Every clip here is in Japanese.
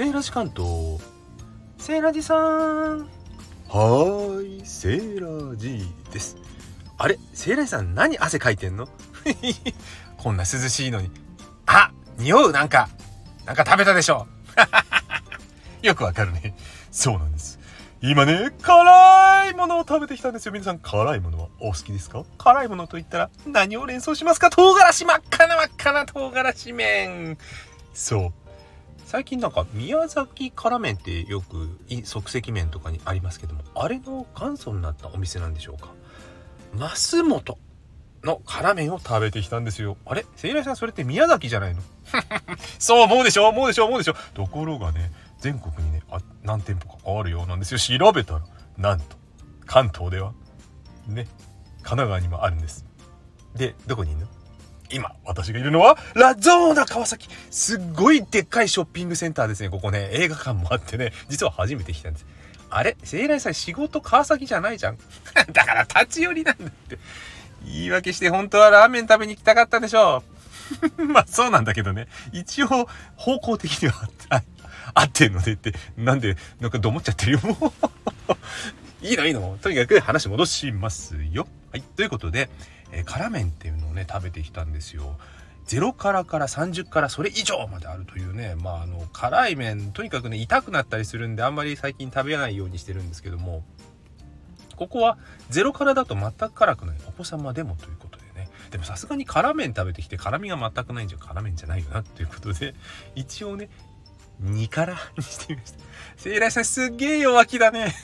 セーラジ関東セーラジさん。はーいセーラジです。あれセーラジさん何汗かいてんの？こんな涼しいのに。あ匂うなんか。なんか食べたでしょ よくわかるね。そうなんです。今ね辛いものを食べてきたんですよ。皆さん辛いものはお好きですか？辛いものと言ったら何を連想しますか？唐辛子。真っ赤な真っ赤な唐辛子麺。そう最近なんか宮崎辛麺ってよく即席麺とかにありますけどもあれの元祖になったお店なんでしょうか？増本の辛麺を食べてきたんですよ。あれ？せいらさんそれって宮崎じゃないの？そう思うでしょ思うでしょ思うでしょところがね全国にねあ何店舗かあるようなんですよ。調べたらなんと関東ではね神奈川にもあるんです。でどこにいるの？今、私がいるのは、ラゾーナ川崎。すっごいでっかいショッピングセンターですね。ここね、映画館もあってね、実は初めて来たんです。あれ？聖来さん仕事川崎じゃないじゃん？だから立ち寄りなんだって。言い訳して本当はラーメン食べに行きたかったんでしょう。まあそうなんだけどね。一応方向的には合ってんのでって、なんで、なんかどもっちゃってるよ。いいのいいの。とにかく話戻しますよ。はい。ということで、えー、辛麺っていうのをね食べてきたんですよ。0辛から30辛それ以上まであるというねまああの辛い麺とにかくね痛くなったりするんであんまり最近食べないようにしてるんですけどもここは0辛だと全く辛くないお子様でもということでねでもさすがに辛麺食べてきて辛みが全くないんじゃ辛麺じゃないよなということで一応ね2辛にしてみました。聖来さんすっげえ弱気だね。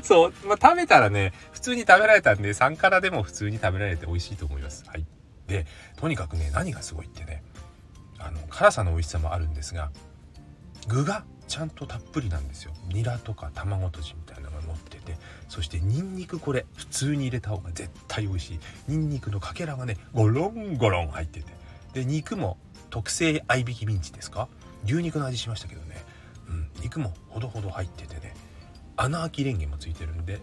そう、まあ、食べたらね、普通に食べられたんで、3辛でも普通に食べられて美味しいと思います。はい。で、とにかくね、何がすごいってね、あの、辛さの美味しさもあるんですが、具がちゃんとたっぷりなんですよ。ニラとか卵とじみたいなのが乗ってて、そしてニンニクこれ、普通に入れた方が絶対美味しい。ニンニクのかけらがね、ゴロンゴロン入ってて。で、肉も特製合いびきミンチですか？牛肉の味しましたけどね、うん、肉もほどほど入っててね穴あきレンゲもついてるんで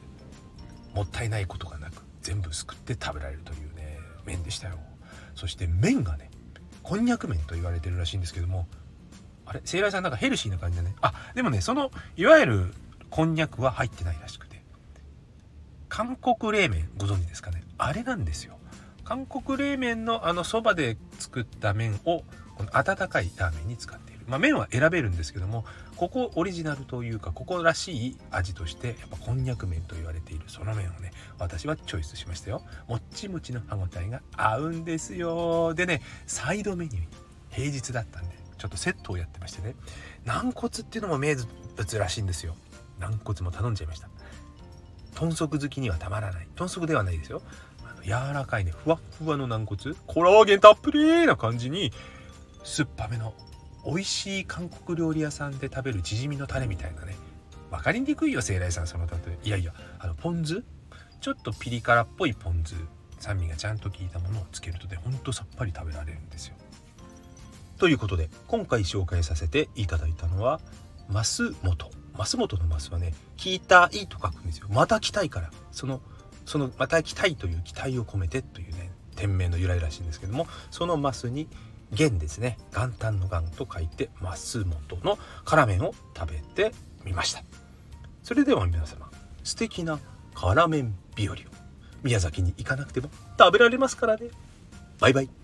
もったいないことがなく全部すくって食べられるというね麺でしたよ。そして麺がねこんにゃく麺と言われてるらしいんですけどもあれ？セイラさんなんかヘルシーな感じだね。あでもねそのいわゆるこんにゃくは入ってないらしくて。韓国冷麺ご存知ですかね？あれなんですよ。韓国冷麺のあのそばで作った麺をこの温かいラーメンに使ってまあ、麺は選べるんですけどもここオリジナルというかここらしい味としてやっぱこんにゃく麺と言われているその麺をね私はチョイスしましたよ。もっちもちの歯ごたえが合うんですよ。でねサイドメニュー平日だったんでちょっとセットをやってましてね軟骨っていうのも名物らしいんですよ。軟骨も頼んじゃいました。豚足好きにはたまらない。豚足ではないですよ。あの柔らかいねふわっふわの軟骨。コラーゲンたっぷりな感じに酸っぱめの美味しい韓国料理屋さんで食べるチヂミのタレみたいなね。分かりにくいよ聖来さんその例え。いやいやあのポン酢？ちょっとピリ辛っぽいポン酢。酸味がちゃんと効いたものをつけるとねほんとさっぱり食べられるんですよ。ということで今回紹介させていただいたのは増本増本の増はね「聞いたい」と書くんですよ。また来たいから。そのそのまた来たいという期待を込めてというね店名の由来らしいんですけどもそのマスに元ですね。元旦の元と書いて増本の辛麺を食べてみました。それでは皆様素敵な辛麺日和を宮崎に行かなくても食べられますからね。バイバイ。